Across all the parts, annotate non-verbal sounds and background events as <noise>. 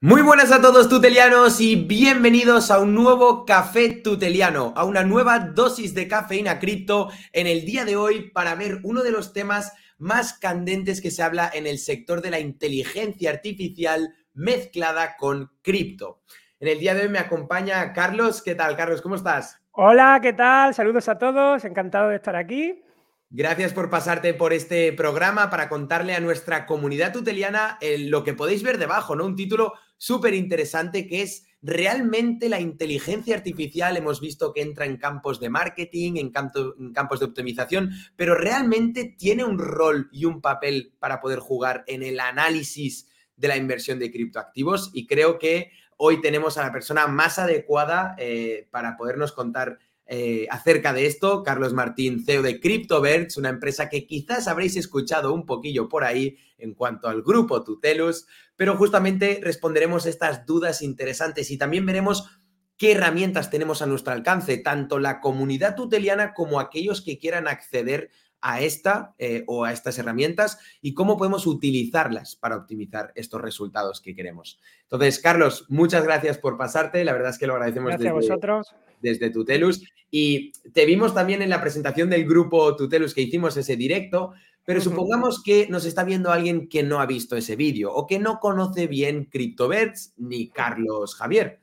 Muy buenas a todos tutelianos y bienvenidos a un nuevo café tuteliano, a una nueva dosis de cafeína cripto en el día de hoy para ver uno de los temas más candentes que se habla en el sector de la inteligencia artificial mezclada con cripto. En el día de hoy me acompaña Carlos. ¿Qué tal, Carlos? ¿Cómo estás? Hola, ¿qué tal? Saludos a todos. Encantado de estar aquí. Gracias por pasarte por este programa para contarle a nuestra comunidad tuteliana lo que podéis ver debajo, ¿no? Un título súper interesante que es realmente la inteligencia artificial. Hemos visto que entra en campos de marketing, en, campos de optimización, pero realmente tiene un rol y un papel para poder jugar en el análisis de la inversión de criptoactivos y creo que hoy tenemos a la persona más adecuada eh, para podernos contar eh, acerca de esto, Carlos Martín, CEO de CryptoBirds, una empresa que quizás habréis escuchado un poquillo por ahí en cuanto al grupo Tutelus, pero justamente responderemos estas dudas interesantes y también veremos qué herramientas tenemos a nuestro alcance, tanto la comunidad tuteliana como aquellos que quieran acceder a esta eh, o a estas herramientas y cómo podemos utilizarlas para optimizar estos resultados que queremos. Entonces, Carlos, muchas gracias por pasarte. La verdad es que lo agradecemos desde, vosotros. desde Tutelus. Y te vimos también en la presentación del grupo Tutelus que hicimos ese directo, pero supongamos que nos está viendo alguien que no ha visto ese vídeo o que no conoce bien CryptoBirds ni Carlos Javier.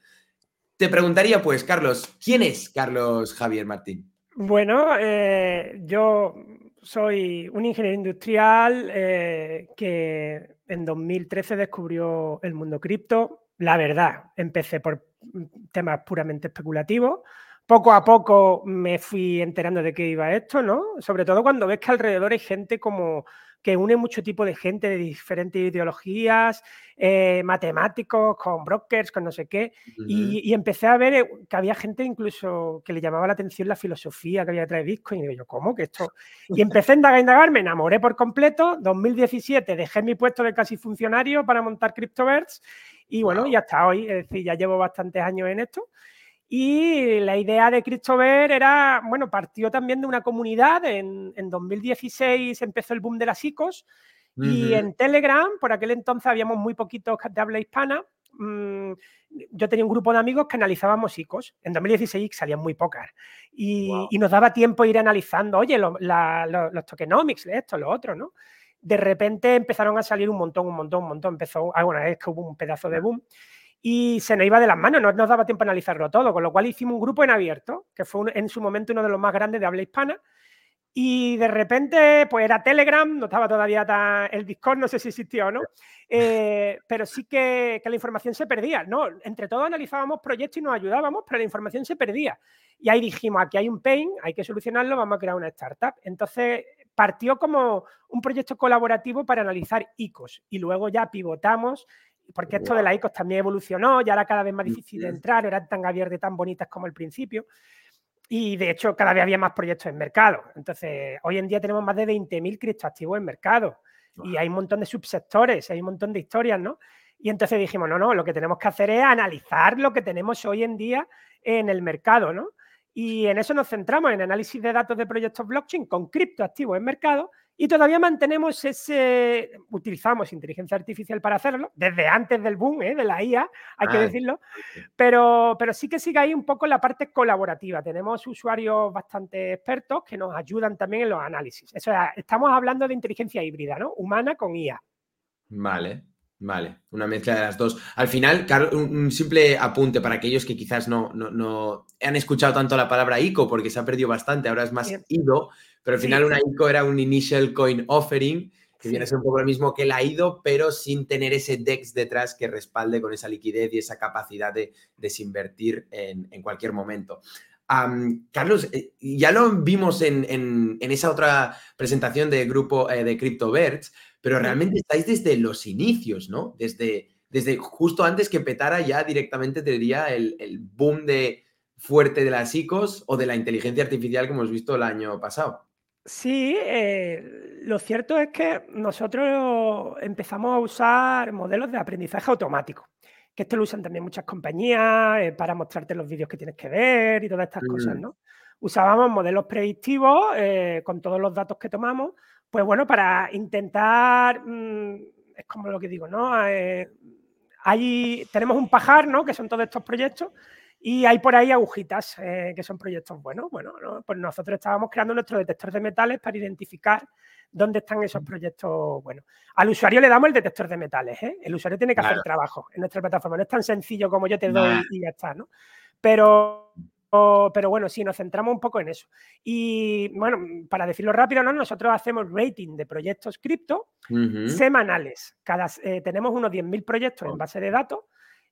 Te preguntaría, pues, Carlos, ¿quién es Carlos Javier Martín? Bueno, eh, yo soy un ingeniero industrial eh, que en 2013 descubrió el mundo cripto. La verdad, empecé por temas puramente especulativos. Poco a poco me fui enterando de qué iba esto, ¿no? Sobre todo cuando ves que alrededor hay gente como que une mucho tipo de gente de diferentes ideologías, eh, matemáticos, con brokers, con no sé qué, y, empecé a ver eh, que había gente incluso que le llamaba la atención la filosofía que había detrás de Bitcoin, y digo yo, ¿cómo que esto? Y empecé a indagar, indagar, me enamoré por completo, 2017 dejé mi puesto de casi funcionario para montar CryptoBirds, y bueno, ya hasta hoy, es decir, ya llevo bastantes años en esto, y la idea de CryptoBear era, bueno, partió también de una comunidad. En, 2016 empezó el boom de las ICOs y en Telegram, por aquel entonces habíamos muy poquitos de habla hispana. Mm, yo tenía un grupo de amigos que analizábamos ICOs. En 2016 salían muy pocas y, nos daba tiempo ir analizando, oye, los tokenomics, esto, lo otro, ¿no? De repente empezaron a salir un montón, un montón, un montón. Empezó, alguna vez que hubo un pedazo de boom y se nos iba de las manos, no nos daba tiempo a analizarlo todo, con lo cual hicimos un grupo en abierto, que fue en su momento uno de los más grandes de habla hispana, y de repente, pues era Telegram, no estaba todavía el Discord, no sé si existía o no, <laughs> eh, pero sí que, que, la información se perdía, ¿no? Entre todos analizábamos proyectos y nos ayudábamos, pero la información se perdía. Y ahí dijimos, aquí hay un pain, hay que solucionarlo, vamos a crear una startup. Entonces partió como un proyecto colaborativo para analizar ICOs y luego ya pivotamos porque esto de la ICOS también evolucionó, ya era cada vez más difícil de entrar, no eran tan abiertas y tan bonitas como al principio. Y de hecho, cada vez había más proyectos en mercado. Entonces, hoy en día tenemos más de 20.000 criptoactivos en mercado. Y hay un montón de subsectores, hay un montón de historias, ¿no? Y entonces dijimos, no, no, lo que tenemos que hacer es analizar lo que tenemos hoy en día en el mercado, ¿no? Y en eso nos centramos, en análisis de datos de proyectos blockchain con criptoactivos en mercado y todavía mantenemos ese, utilizamos inteligencia artificial para hacerlo, desde antes del boom ¿eh? de la IA, hay que ah, decirlo, pero, pero sí que sigue ahí un poco la parte colaborativa. Tenemos usuarios bastante expertos que nos ayudan también en los análisis. Eso estamos hablando de inteligencia híbrida, ¿no? Humana con IA. Vale, Vale, una mezcla de las dos. Al final, un, simple apunte para aquellos que quizás no, no, han escuchado tanto la palabra ICO porque se ha perdido bastante, ahora es más IDO, pero al final una ICO era un Initial Coin Offering, que viene a ser un poco lo mismo que la IDO, pero sin tener ese DEX detrás que respalde con esa liquidez y esa capacidad de desinvertir en, cualquier momento. Carlos, eh, ya lo vimos en, esa otra presentación de grupo eh, de CryptoBirds, pero realmente estáis desde los inicios, ¿no? Desde, desde justo antes que petara ya directamente te diría el, boom de fuerte de las ICOs o de la inteligencia artificial que hemos visto el año pasado. Sí, eh, lo cierto es que nosotros empezamos a usar modelos de aprendizaje automático, que esto lo usan también muchas compañías eh, para mostrarte los vídeos que tienes que ver y todas estas cosas, mm. ¿no? Usábamos modelos predictivos eh, con todos los datos que tomamos pues bueno, para intentar, mm, es como lo que digo, ¿no? Hay, tenemos un pajar, ¿no? Que son todos estos proyectos. Y hay por ahí agujitas, eh, que son proyectos buenos. Bueno, pues nosotros estábamos creando nuestro detector de metales para identificar dónde están esos proyectos bueno Al usuario le damos el detector de metales, ¿eh? El usuario tiene que hacer trabajo en nuestra plataforma. No es tan sencillo como yo te doy y ya está, ¿no? Pero, pero bueno, sí, nos centramos un poco en eso. Y bueno, para decirlo rápido, ¿no? nosotros hacemos rating de proyectos cripto semanales. Cada, eh, tenemos unos 10.000 proyectos en base de datos.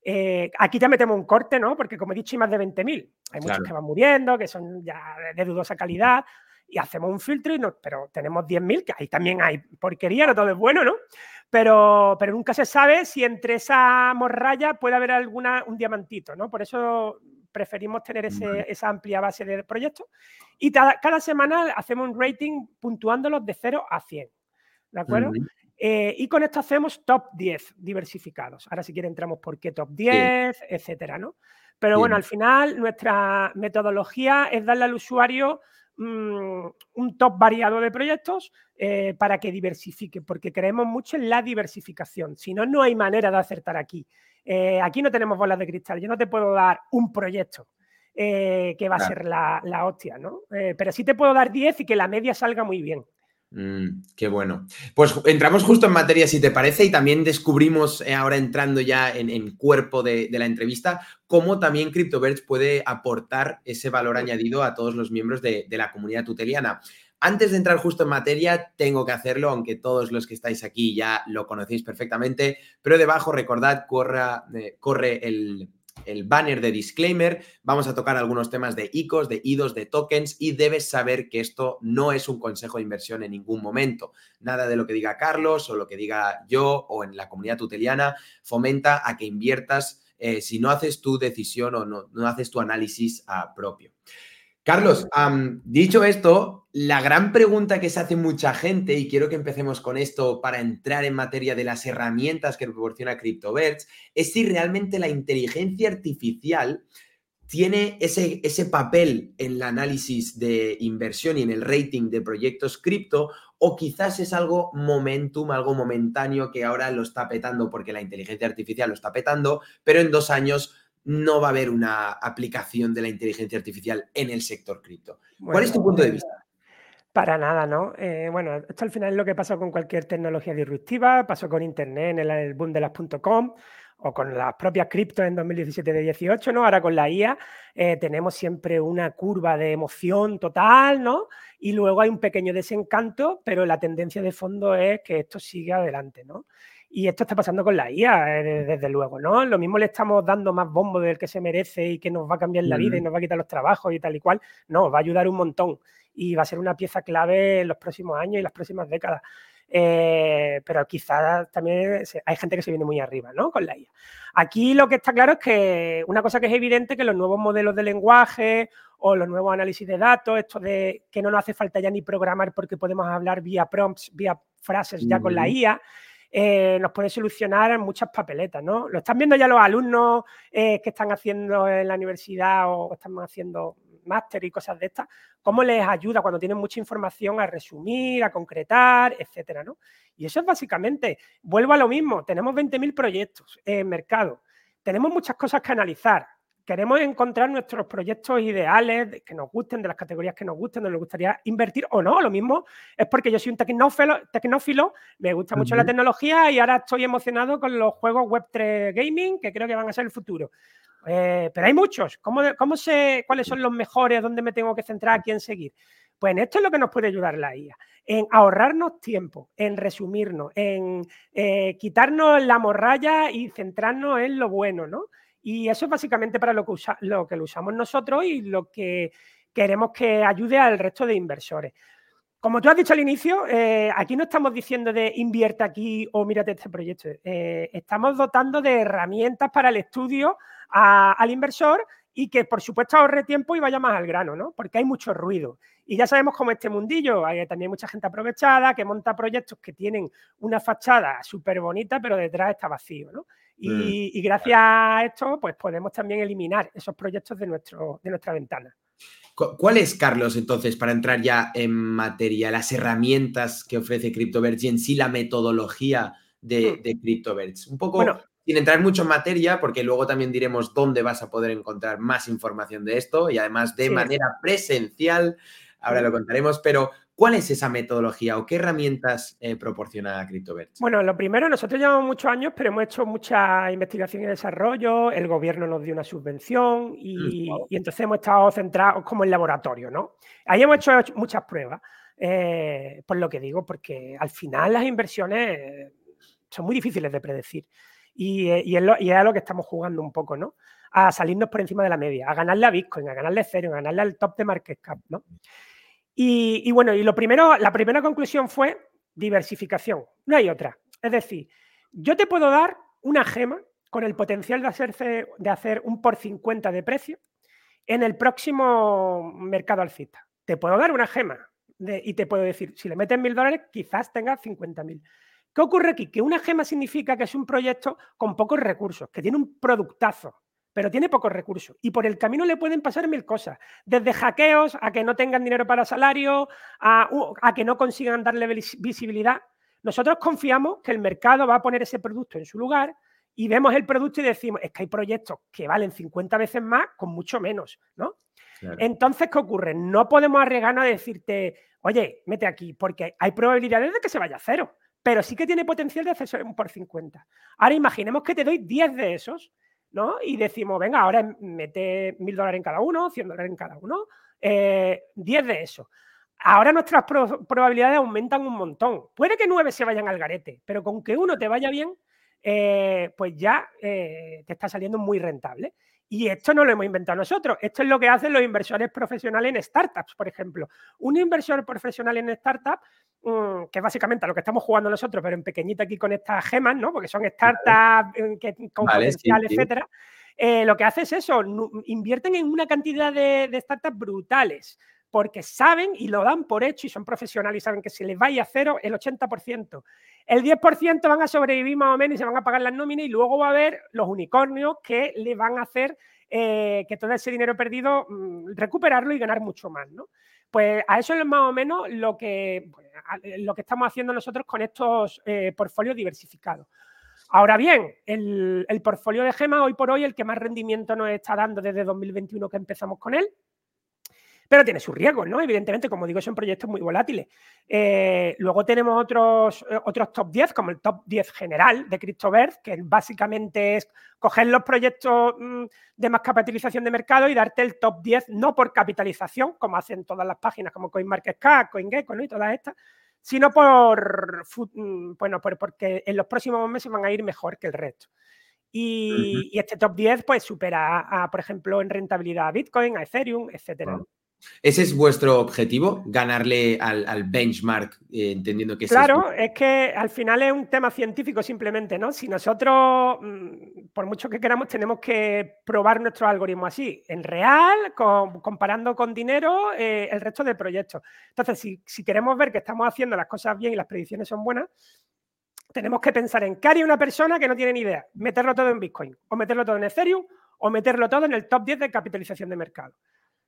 Eh, aquí ya metemos un corte, ¿no? Porque como he dicho, hay más de 20.000. Hay muchos que van muriendo, que son ya de dudosa calidad y hacemos un filtro, y no, pero tenemos 10.000, que ahí también hay porquería, no todo es bueno, ¿no? Pero, pero nunca se sabe si entre esa morralla puede haber alguna, un diamantito, ¿no? Por eso preferimos tener esa amplia base de proyectos. Y cada, semana hacemos un rating puntuándolos de 0 a 100, ¿de acuerdo? Eh, y con esto hacemos top 10 diversificados. Ahora si quiere entramos por qué top 10, etcétera, ¿no? Pero bueno, al final nuestra metodología es darle al usuario Mm, un top variado de proyectos eh, para que diversifique, porque creemos mucho en la diversificación. Si no, no hay manera de acertar aquí. Eh, aquí no tenemos bolas de cristal. Yo no te puedo dar un proyecto eh, que va a ser la, la hostia, ¿no? pero sí te puedo dar 10 y que la media salga muy bien. Mm, qué bueno. Pues entramos justo en materia, si te parece, y también descubrimos, eh, ahora entrando ya en, cuerpo de, la entrevista, cómo también CryptoBirds puede aportar ese valor añadido a todos los miembros de, la comunidad tuteliana. Antes de entrar justo en materia, tengo que hacerlo, aunque todos los que estáis aquí ya lo conocéis perfectamente, pero debajo recordad, eh, corre el, el banner de disclaimer, vamos a tocar algunos temas de ICOs, de IDOs, de tokens y debes saber que esto no es un consejo de inversión en ningún momento. Nada de lo que diga Carlos o lo que diga yo o en la comunidad tuteliana fomenta a que inviertas eh, si no haces tu decisión o no, no haces tu análisis propio. Carlos, dicho esto, la gran pregunta que se hace mucha gente, y quiero que empecemos con esto para entrar en materia de las herramientas que proporciona CryptoBirds, es si realmente la inteligencia artificial tiene ese, ese papel en el análisis de inversión y en el rating de proyectos cripto, o quizás es algo momentum, algo momentáneo que ahora lo está petando porque la inteligencia artificial lo está petando, pero en dos años no va a haber una aplicación de la inteligencia artificial en el sector cripto. ¿Cuál es tu punto de vista? Para nada, ¿no? Eh, bueno, esto al final es lo que pasó con cualquier tecnología disruptiva, pasó con Internet en el boom de las .com o con las propias criptos en 2017 de 18, ¿no? Ahora con la IA eh, tenemos siempre una curva de emoción total, ¿no? Y luego hay un pequeño desencanto, pero la tendencia de fondo es que esto siga adelante, ¿no? Y esto está pasando con la IA, eh, desde luego, ¿no? Lo mismo le estamos dando más bombo del que se merece y que nos va a cambiar la vida y nos va a quitar los trabajos y tal y cual. No, va a ayudar un montón y va a ser una pieza clave en los próximos años y las próximas décadas. Eh, pero quizás también hay gente que se viene muy arriba, ¿no? Con la IA. Aquí lo que está claro es que una cosa que es evidente que los nuevos modelos de lenguaje o los nuevos análisis de datos, esto de que no nos hace falta ya ni programar porque podemos hablar vía prompts, vía frases ya con la IA, eh, nos puede solucionar muchas papeletas, ¿no? Lo están viendo ya los alumnos eh, que están haciendo en la universidad o están haciendo máster y cosas de estas, cómo les ayuda cuando tienen mucha información a resumir, a concretar, etcétera, ¿no? Y eso es básicamente, vuelvo a lo mismo, tenemos 20.000 proyectos en mercado, tenemos muchas cosas que analizar, queremos encontrar nuestros proyectos ideales que nos gusten, de las categorías que nos gusten, donde nos gustaría invertir o no. Lo mismo es porque yo soy un tecnófilo, tecnófilo me gusta mucho la tecnología y ahora estoy emocionado con los juegos Web3 Gaming, que creo que van a ser el futuro. Eh, pero hay muchos. ¿Cómo, ¿Cómo, sé cuáles son los mejores? ¿Dónde me tengo que centrar? ¿A quién seguir? Pues en esto es lo que nos puede ayudar la IA, en ahorrarnos tiempo, en resumirnos, en eh, quitarnos la morralla y centrarnos en lo bueno, ¿no? Y eso es básicamente para lo que, lo que lo usamos nosotros y lo que queremos que ayude al resto de inversores. Como tú has dicho al inicio, eh, aquí no estamos diciendo de invierte aquí o mírate este proyecto. Eh, estamos dotando de herramientas para el estudio al inversor y que, por supuesto, ahorre tiempo y vaya más al grano, ¿no? Porque hay mucho ruido. Y ya sabemos cómo este mundillo, hay también mucha gente aprovechada que monta proyectos que tienen una fachada súper bonita, pero detrás está vacío, ¿no? Mm. Y, gracias a esto, pues podemos también eliminar esos proyectos de, nuestro, de nuestra ventana. ¿Cuál es, Carlos, entonces, para entrar ya en materia, las herramientas que ofrece CryptoBirds y en sí la metodología de, mm. de? Un poco sin entrar mucho en materia, porque luego también diremos dónde vas a poder encontrar más información de esto y además de manera presencial, ahora lo contaremos, pero ¿cuál es esa metodología o qué herramientas eh, proporciona CryptoBert? Bueno, lo primero, nosotros llevamos muchos años, pero hemos hecho mucha investigación y desarrollo, el gobierno nos dio una subvención y, mm, entonces hemos estado centrados como en laboratorio, ¿no? Ahí hemos hecho muchas pruebas, eh, por lo que digo, porque al final las inversiones son muy difíciles de predecir. Y, eh, y, es lo, y, es a lo que estamos jugando un poco, ¿no? A salirnos por encima de la media, a ganarle a Bitcoin, a ganarle a Ethereum, a ganarle al top de market cap, ¿no? Y, bueno, y lo primero, la primera conclusión fue diversificación, no hay otra. Es decir, yo te puedo dar una gema con el potencial de, hacerse, de hacer un por 50 de precio en el próximo mercado alcista. Te puedo dar una gema y te puedo decir, si le metes mil dólares, quizás tengas 50 mil. ¿Qué ocurre aquí? Que una gema significa que es un proyecto con pocos recursos, que tiene un productazo, pero tiene pocos recursos. Y por el camino le pueden pasar mil cosas, desde hackeos a que no tengan dinero para salario, a, a que no consigan darle visibilidad. Nosotros confiamos que el mercado va a poner ese producto en su lugar y vemos el producto y decimos, es que hay proyectos que valen 50 veces más con mucho menos, ¿no? Entonces, ¿qué ocurre? No podemos arriesgarnos a decirte, oye, mete aquí, porque hay probabilidades de que se vaya a cero pero sí que tiene potencial de hacerse un por 50. Ahora imaginemos que te doy 10 de esos, ¿no? Y decimos, venga, ahora mete mil dólares en cada uno, 100 dólares en cada uno, 10 eh, de esos. Ahora nuestras probabilidades aumentan un montón. Puede que 9 se vayan al garete, pero con que uno te vaya bien, eh, pues ya eh, te está saliendo muy rentable. Y esto no lo hemos inventado nosotros, esto es lo que hacen los inversores profesionales en startups, por ejemplo. Un inversor profesional en startups, mm, que es básicamente a lo que estamos jugando nosotros, pero en pequeñito aquí con estas gemas, ¿no? Porque son startups mm, que, con potencial, etcétera. Eh, lo que hace es eso, invierten en una cantidad de, de startups brutales porque saben y lo dan por hecho y son profesionales y saben que si les vaya a cero, el 80%. El 10% van a sobrevivir más o menos y se van a pagar las nóminas y luego va a haber los unicornios que le van a hacer eh, que todo ese dinero perdido mm, recuperarlo y ganar mucho más, ¿no? Pues a eso es más o menos lo que, pues, lo que estamos haciendo nosotros con estos eh, portfolios diversificados. Ahora bien, el, el portfolio de Gema hoy por hoy el que más rendimiento nos está dando desde 2021 que empezamos con él, pero tiene sus riesgos, ¿no? Evidentemente, como digo, son proyectos muy volátiles. Eh, luego tenemos otros, eh, otros top 10, como el top 10 general de CryptoVert, que básicamente es coger los proyectos mm, de más capitalización de mercado y darte el top 10, no por capitalización, como hacen todas las páginas como CoinMarketCap, CoinGecko, ¿no? Y todas estas, sino por, mm, bueno, porque en los próximos meses van a ir mejor que el resto. Y, este top 10 pues supera, a, por ejemplo, en rentabilidad a Bitcoin, a Ethereum, etcétera. ¿Ese es vuestro objetivo? ¿Ganarle al, benchmark, eh, entendiendo que Claro, es... que al final es un tema científico simplemente, ¿no? Si nosotros, mm, por mucho que queramos, tenemos que probar nuestro algoritmo así, en real, comparando con dinero eh, el resto de proyectos. Entonces, si, si queremos ver que estamos haciendo las cosas bien y las predicciones son buenas, tenemos que pensar en qué haría una persona que no tiene ni idea. Meterlo todo en Bitcoin, o meterlo todo en Ethereum, o meterlo todo en el top 10 de capitalización de mercado.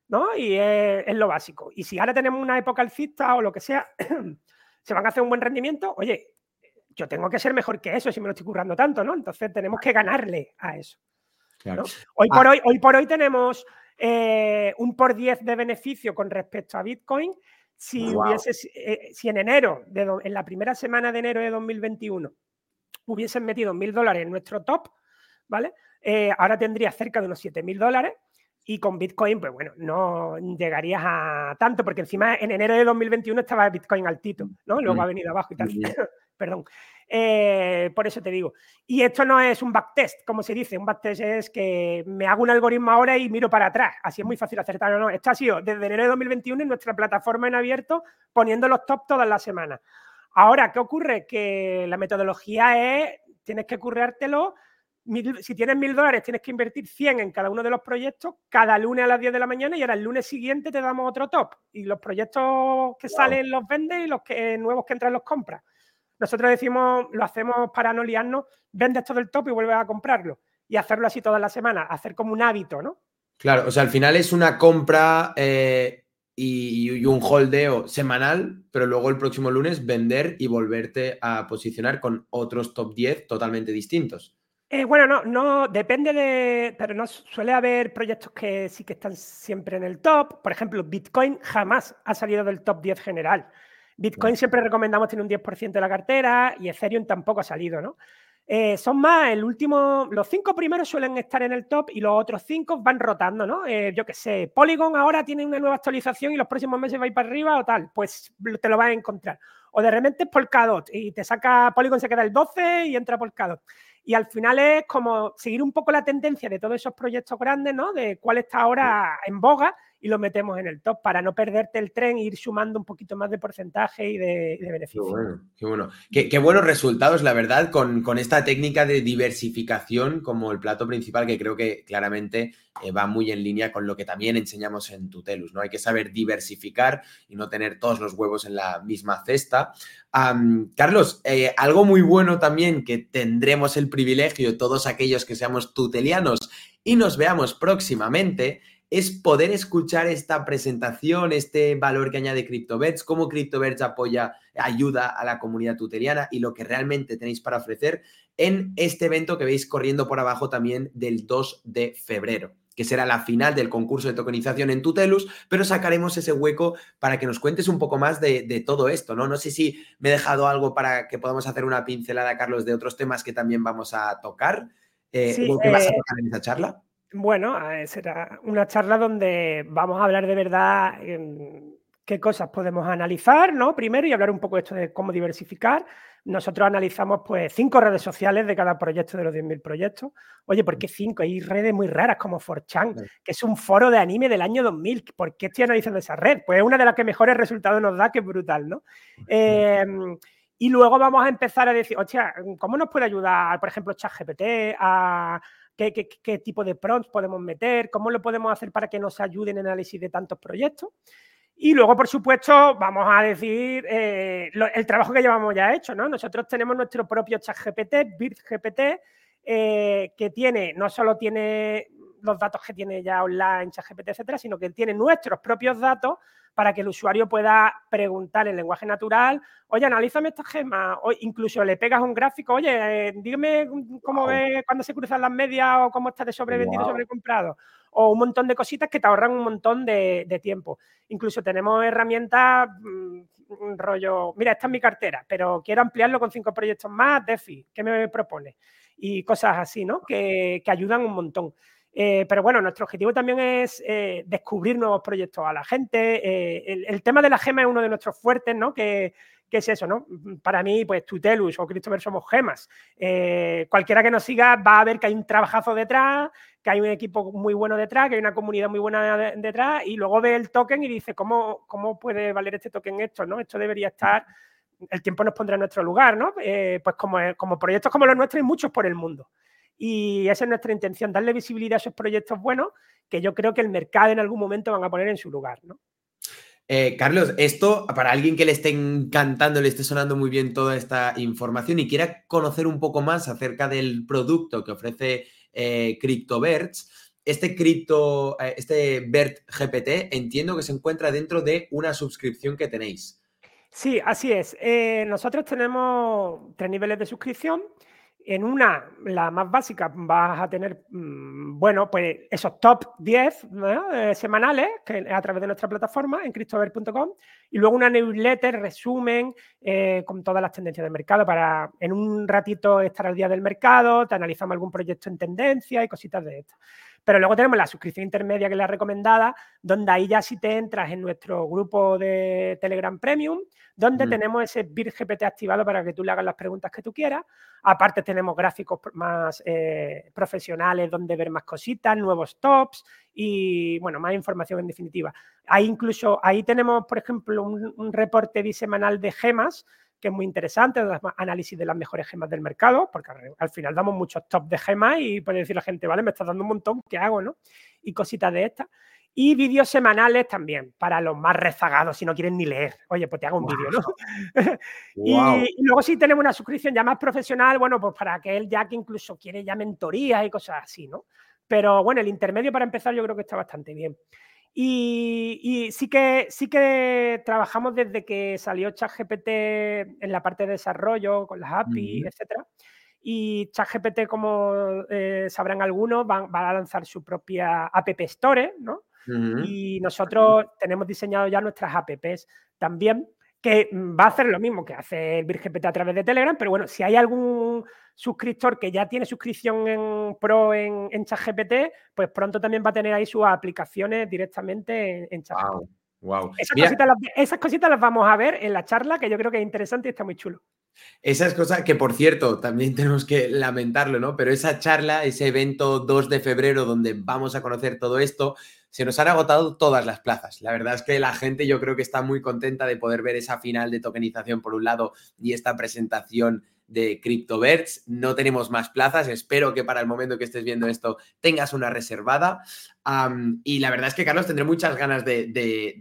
¿No? Y es, lo básico. Y si ahora tenemos una época alcista o lo que sea, <clears throat> se van a hacer un buen rendimiento, oye, yo tengo que ser mejor que eso si me lo estoy currando tanto, ¿no? Entonces tenemos que ganarle a eso. Hoy, por ah. hoy, hoy por hoy tenemos eh, un por 10 de beneficio con respecto a Bitcoin. Si, hubiese, eh, si en enero, de en la primera semana de enero de 2021, hubiesen metido mil dólares en nuestro top, ¿vale? Eh, ahora tendría cerca de unos 7 mil dólares y con Bitcoin, pues bueno, no llegarías a tanto, porque encima en enero de 2021 estaba Bitcoin altito, ¿no? Luego ha venido abajo y tal. <laughs> Perdón. Eh, por eso te digo. Y esto no es un backtest, como se dice. Un backtest es que me hago un algoritmo ahora y miro para atrás. Así es muy fácil acertar o no. Esto ha sido desde enero de 2021 en nuestra plataforma en abierto, poniendo los top todas las semanas. Ahora, ¿qué ocurre? Que la metodología es, tienes que currártelo si tienes mil dólares, tienes que invertir 100 en cada uno de los proyectos cada lunes a las 10 de la mañana y ahora el lunes siguiente te damos otro top. Y los proyectos que salen los vendes y los que, nuevos que entran los compras. Nosotros decimos, lo hacemos para no liarnos, vendes todo el top y vuelves a comprarlo. Y hacerlo así todas las semanas, hacer como un hábito, ¿no? Claro, o sea, al final es una compra eh, y, y, un holdeo semanal, pero luego el próximo lunes vender y volverte a posicionar con otros top 10 totalmente distintos. Eh, bueno, no, no, depende de. Pero no suele haber proyectos que sí que están siempre en el top. Por ejemplo, Bitcoin jamás ha salido del top 10 general. Bitcoin siempre recomendamos tiene un 10% de la cartera y Ethereum tampoco ha salido, ¿no? Eh, son más, el último, los cinco primeros suelen estar en el top y los otros cinco van rotando, ¿no? Eh, yo qué sé, Polygon ahora tiene una nueva actualización y los próximos meses va a ir para arriba o tal, pues te lo vas a encontrar. O de repente es Polkadot y te saca, Polygon se queda el 12 y entra Polkadot. Y al final es como seguir un poco la tendencia de todos esos proyectos grandes, ¿no? De cuál está ahora en boga y lo metemos en el top para no perderte el tren e ir sumando un poquito más de porcentaje y de, beneficio. Qué bueno, qué bueno. Qué, buenos resultados, la verdad, con, con, esta técnica de diversificación como el plato principal que creo que claramente eh, va muy en línea con lo que también enseñamos en Tutelus, ¿no? Hay que saber diversificar y no tener todos los huevos en la misma cesta. Carlos, eh, algo muy bueno también que tendremos el privilegio todos aquellos que seamos tutelianos y nos veamos próximamente es poder escuchar esta presentación, este valor que añade CryptoBets, cómo CryptoBets apoya, ayuda a la comunidad tuteriana y lo que realmente tenéis para ofrecer en este evento que veis corriendo por abajo también del 2 de febrero que será la final del concurso de tokenización en Tutelus, pero sacaremos ese hueco para que nos cuentes un poco más de, todo esto, ¿no? No sé si me he dejado algo para que podamos hacer una pincelada, Carlos, de otros temas que también vamos a tocar. Eh, ¿Qué vas a eh, tocar en esa charla? Bueno, será una charla donde vamos a hablar de verdad qué cosas podemos analizar, ¿no? Primero y hablar un poco de esto de cómo diversificar. Nosotros analizamos pues cinco redes sociales de cada proyecto de los 10.000 proyectos. Oye, ¿por qué cinco? Hay redes muy raras como 4chan, que es un foro de anime del año 2000. ¿Por qué estoy analizando esa red? Pues es una de las que mejores resultados nos da, que es brutal, ¿no? Em, y luego vamos a empezar a decir, oye, ¿cómo nos puede ayudar, por ejemplo, ChatGPT a qué, tipo de prompts podemos meter, cómo lo podemos hacer para que nos ayuden en análisis de tantos proyectos. Y luego, por supuesto, vamos a decir eh, el trabajo que llevamos ya hecho, ¿no? Nosotros tenemos nuestro propio chat GPT, eh, que tiene, no solo tiene los datos que tiene ya online ChatGPT, etcétera, sino que tiene nuestros propios datos para que el usuario pueda preguntar en lenguaje natural, oye, analízame estas gemas, o incluso le pegas un gráfico, oye, eh, dígame cómo ve cuando se cruzan las medias o cómo está de sobrevendido, wow. sobrecomprado, o un montón de cositas que te ahorran un montón de, tiempo. Incluso tenemos herramientas, mm, rollo, mira, esta es mi cartera, pero quiero ampliarlo con cinco proyectos más, DeFi, ¿qué me propone? Y cosas así, ¿no? Que, que ayudan un montón. Eh, pero bueno, nuestro objetivo también es eh, descubrir nuevos proyectos a la gente. Eh, el, tema de la gema es uno de nuestros fuertes, ¿no? Que, es eso, ¿no? Para mí, pues Tutelus o Christopher somos gemas. cualquiera que nos siga va a ver que hay un trabajazo detrás, que hay un equipo muy bueno detrás, que hay una comunidad muy buena detrás, y luego ve el token y dice, ¿cómo, cómo puede valer este token esto, ¿no? Esto debería estar el tiempo nos pondrá en nuestro lugar, ¿no? pues como, como proyectos como los nuestros hay muchos por el mundo. Y esa es nuestra intención, darle visibilidad a esos proyectos buenos que yo creo que el mercado en algún momento van a poner en su lugar, ¿no? Eh, Carlos, esto para alguien que le esté encantando, le esté sonando muy bien toda esta información y quiera conocer un poco más acerca del producto que ofrece eh, CryptoBerts, este cripto, eh, este BERT GPT, entiendo que se encuentra dentro de una suscripción que tenéis. Sí, así es. nosotros tenemos tres niveles de suscripción. En una, la más básica, vas a tener, mm, bueno, pues esos top 10 eh, semanales que, a través de nuestra plataforma en cristover.com y luego una newsletter, resumen eh, con todas las tendencias del mercado para en un ratito estar al día del mercado, te analizamos algún proyecto en tendencia y cositas de estas. Pero luego tenemos la suscripción intermedia que es la recomendada, donde ahí ya si te entras en nuestro grupo de Telegram Premium, donde tenemos ese BIR GPT activado para que tú le hagas las preguntas que tú quieras. Aparte tenemos gráficos más eh, profesionales donde ver más cositas, nuevos tops y, bueno, más información en definitiva. Ahí incluso, ahí tenemos, por ejemplo, un, un reporte bisemanal de gemas que es muy interesante, análisis de las mejores gemas del mercado, porque al final damos muchos top de gemas y puede decir la gente, vale, me estás dando un montón, ¿qué hago? ¿no? Y cositas de estas. Y vídeos semanales también, para los más rezagados, si no quieren ni leer. Oye, pues te hago un vídeo, ¿no? <laughs> y, luego sí tenemos una suscripción ya más profesional, bueno, pues para aquel ya que incluso quiere ya mentorías y cosas así, ¿no? Pero bueno, el intermedio para empezar yo creo que está bastante bien. Y, sí, que, sí que trabajamos desde que salió ChatGPT en la parte de desarrollo, con las API, etc. etcétera. y ChatGPT, como eh, sabrán algunos, va, a lanzar su propia App Store, ¿no? Y nosotros tenemos diseñado ya nuestras apps también, que va a hacer lo mismo que hace el VirGPT a través de Telegram, pero bueno, si hay algún suscriptor que ya tiene suscripción en Pro en, en ChatGPT, pues pronto también va a tener ahí sus aplicaciones directamente en, ChatGPT. Wow, esas cositas las vamos a ver en la charla, que yo creo que es interesante y está muy chulo. Esas cosas que, por cierto, también tenemos que lamentarlo, ¿no? Pero esa charla, ese evento 2 de febrero donde vamos a conocer todo esto, se nos han agotado todas las plazas. La verdad es que la gente yo creo que está muy contenta de poder ver esa final de tokenización por un lado y esta presentación de CryptoBirds. No tenemos más plazas. Espero que para el momento que estés viendo esto tengas una reservada. y la verdad es que, Carlos, tendré muchas ganas de,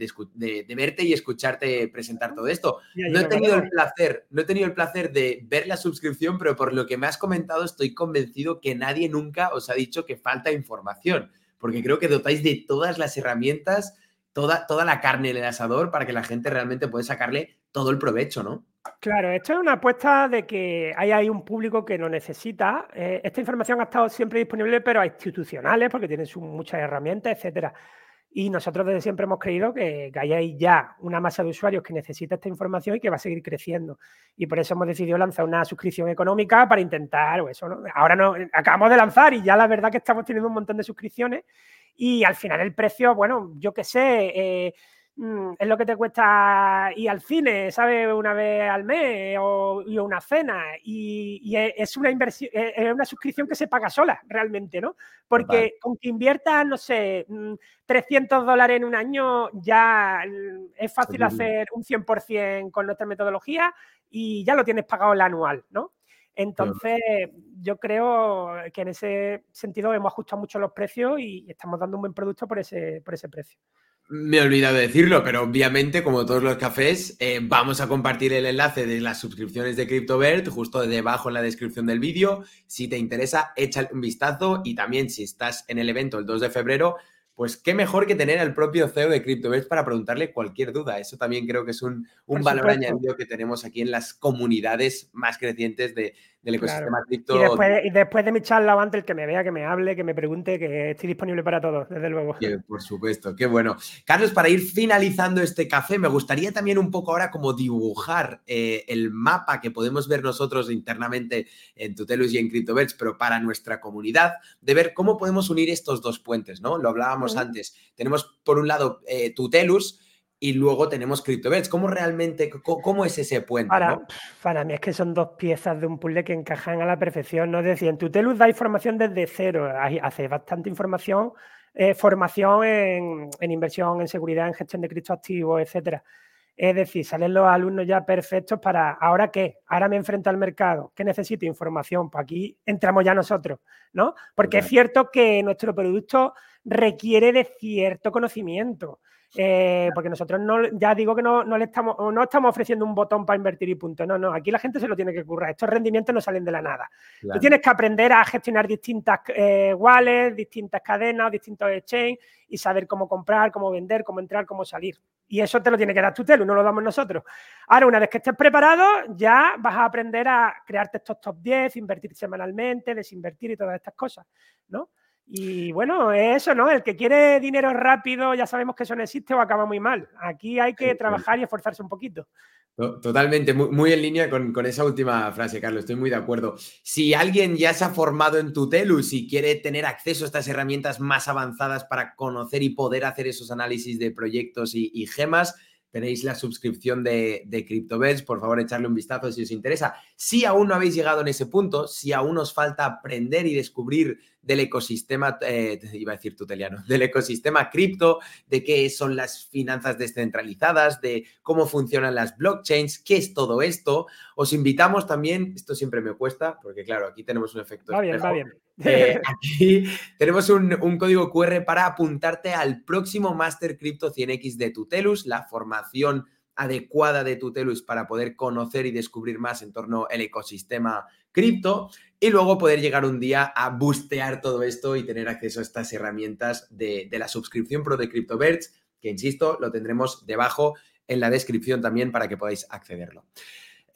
verte y escucharte presentar todo esto. No he tenido el placer, no he tenido el placer de ver la suscripción, pero por lo que me has comentado, estoy convencido que nadie nunca os ha dicho que falta información, porque creo que dotáis de todas las herramientas, toda, toda la carne en el asador para que la gente realmente pueda sacarle todo el provecho, ¿no? Claro, esto es una apuesta de que hay ahí un público que lo necesita. Eh, esta información ha estado siempre disponible, pero a institucionales, porque tienen muchas herramientas, etcétera. Y nosotros desde siempre hemos creído que, hay ya una masa de usuarios que necesita esta información y que va a seguir creciendo. Y por eso hemos decidido lanzar una suscripción económica para intentar, o eso, ahora no, acabamos de lanzar y ya la verdad que estamos teniendo un montón de suscripciones. Y al final el precio, bueno, yo qué sé, eh, es lo que te cuesta ir al cine, ¿sabes? Una vez al mes o y una cena. Y, es una inversión, es una suscripción que se paga sola, realmente, ¿no? Porque con que inviertas, no sé, 300 mm, dólares en un año, ya mm, es fácil hacer un 100% con nuestra metodología y ya lo tienes pagado el anual, ¿no? Entonces, yo creo que en ese sentido hemos ajustado mucho los precios y estamos dando un buen producto por ese, por ese precio. Me he olvidado de decirlo, pero obviamente, como todos los cafés, eh, vamos a compartir el enlace de las suscripciones de CryptoBert justo debajo en la descripción del vídeo. Si te interesa, échale un vistazo y también si estás en el evento el 2 de febrero, pues qué mejor que tener al propio CEO de CryptoBest para preguntarle cualquier duda. Eso también creo que es un, valor añadido que tenemos aquí en las comunidades más crecientes del ecosistema cripto. Y después, de mi charla, antes el que me vea, que me hable, que me pregunte, que estoy disponible para todos, desde luego. por supuesto, qué bueno. Carlos, para ir finalizando este café, me gustaría también un poco ahora como dibujar eh, el mapa que podemos ver nosotros internamente en Tutelus y en CryptoBest, pero para nuestra comunidad, de ver cómo podemos unir estos dos puentes, ¿no? Lo hablábamos antes. Tenemos por un lado eh, Tutelus y luego tenemos CryptoBets. ¿Cómo realmente, cómo, es ese puente? Para, para mí es que son dos piezas de un puzzle que encajan a la perfección. ¿no? Es decir, en Tutelus da información desde cero, hace bastante información, eh, formación en, en, inversión, en seguridad, en gestión de criptoactivos, etcétera. Es decir, salen los alumnos ya perfectos para, ¿ahora qué? Ahora me enfrento al mercado. ¿Qué necesito? Información. Pues aquí entramos ya nosotros, ¿no? Porque es cierto que nuestro producto requiere de cierto conocimiento. Eh, porque nosotros no, ya digo que no, le estamos, no estamos ofreciendo un botón para invertir y punto. No, no, aquí la gente se lo tiene que currar. Estos rendimientos no salen de la nada. Tú tienes que aprender a gestionar distintas eh, wallets, distintas cadenas, distintos exchanges y saber cómo comprar, cómo vender, cómo entrar, cómo salir. Y eso te lo tiene que dar tu telu, no lo damos nosotros. Ahora, una vez que estés preparado, ya vas a aprender a crearte estos top 10, invertir semanalmente, desinvertir y todas estas cosas, ¿no? Y bueno, eso, ¿no? El que quiere dinero rápido, ya sabemos que eso no existe o acaba muy mal. Aquí hay que trabajar y esforzarse un poquito. Totalmente, muy, en línea con, esa última frase, Carlos, estoy muy de acuerdo. Si alguien ya se ha formado en Tutelus y quiere tener acceso a estas herramientas más avanzadas para conocer y poder hacer esos análisis de proyectos y, y gemas, tenéis la suscripción de, de CryptoBets, por favor echarle un vistazo si os interesa. Si aún no habéis llegado en ese punto, si aún os falta aprender y descubrir del ecosistema, eh, iba a decir tuteliano, <laughs> del ecosistema cripto, de qué son las finanzas descentralizadas, de cómo funcionan las blockchains, qué es todo esto. Os invitamos también, esto siempre me cuesta, porque claro, aquí tenemos un efecto. Va bien, va bien. Eh, <laughs> aquí tenemos un, un, código QR para apuntarte al próximo Master Crypto 100X de Tutelus, la formación adecuada de Tutelus para poder conocer y descubrir más en torno al ecosistema cripto y luego poder llegar un día a bustear todo esto y tener acceso a estas herramientas de, la suscripción pro de CryptoBirds, que insisto, lo tendremos debajo en la descripción también para que podáis accederlo.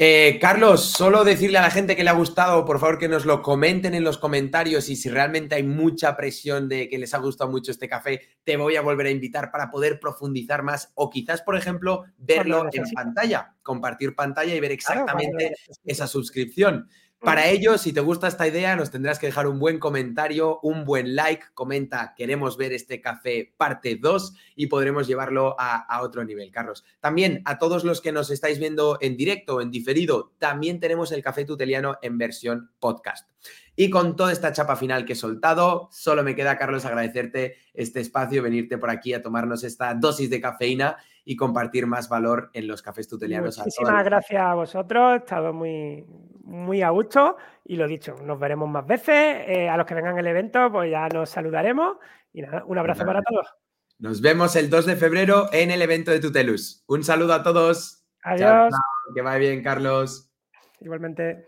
Eh, Carlos, solo decirle a la gente que le ha gustado, por favor que nos lo comenten en los comentarios y si realmente hay mucha presión de que les ha gustado mucho este café, te voy a volver a invitar para poder profundizar más o quizás, por ejemplo, verlo en pantalla, compartir pantalla y ver exactamente esa suscripción. Para ello, si te gusta esta idea, nos tendrás que dejar un buen comentario, un buen like, comenta, queremos ver este café parte 2 y podremos llevarlo a, otro nivel, Carlos. También a todos los que nos estáis viendo en directo o en diferido, también tenemos el café tuteliano en versión podcast. Y con toda esta chapa final que he soltado, solo me queda, Carlos, agradecerte este espacio, venirte por aquí a tomarnos esta dosis de cafeína y compartir más valor en los cafés tutelianos. Muchísimas gracias a vosotros, he estado muy, muy a gusto y lo dicho, nos veremos más veces. Eh, a los que vengan al evento, pues ya nos saludaremos y nada, un abrazo para todos. Nos vemos el 2 de febrero en el evento de Tutelus. Un saludo a todos. Adiós. Que vaya bien, Carlos. Igualmente.